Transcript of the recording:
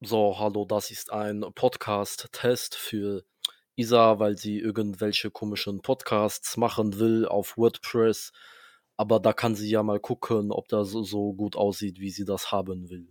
So, hallo, das ist ein Podcast-Test für Isa, weil sie irgendwelche komischen Podcasts machen will auf WordPress. Aber da kann sie ja mal gucken, ob das so gut aussieht, wie sie das haben will.